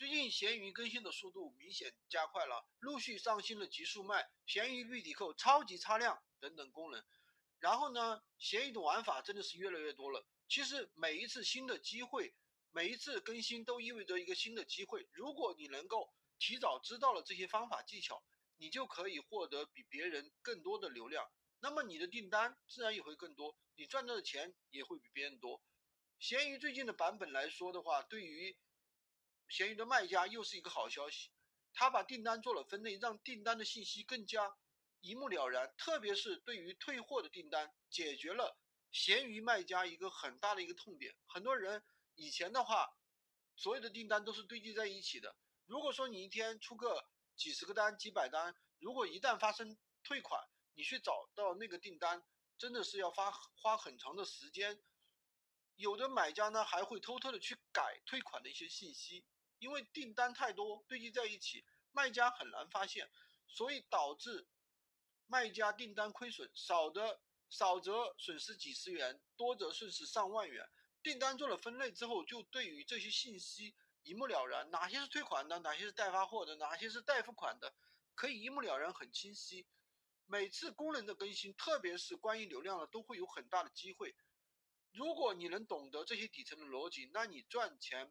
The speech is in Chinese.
最近闲鱼更新的速度明显加快了，陆续上新了极速卖、闲鱼绿底扣、超级擦亮等等功能。然后呢，闲鱼的玩法真的是越来越多了。其实每一次新的机会，每一次更新都意味着一个新的机会。如果你能够提早知道了这些方法技巧，你就可以获得比别人更多的流量，那么你的订单自然也会更多，你赚到的钱也会比别人多。闲鱼最近的版本来说的话，对于闲鱼的卖家又是一个好消息，他把订单做了分类，让订单的信息更加一目了然。特别是对于退货的订单，解决了闲鱼卖家一个很大的一个痛点。很多人以前的话，所有的订单都是堆积在一起的。如果说你一天出个几十个单、几百单，如果一旦发生退款，你去找到那个订单，真的是要花花很长的时间。有的买家呢，还会偷偷的去改退款的一些信息。因为订单太多堆积在一起，卖家很难发现，所以导致卖家订单亏损，少的少则损失几十元，多则损失上万元。订单做了分类之后，就对于这些信息一目了然，哪些是退款的，哪些是待发货的，哪些是待付款的，可以一目了然，很清晰。每次功能的更新，特别是关于流量的，都会有很大的机会。如果你能懂得这些底层的逻辑，那你赚钱。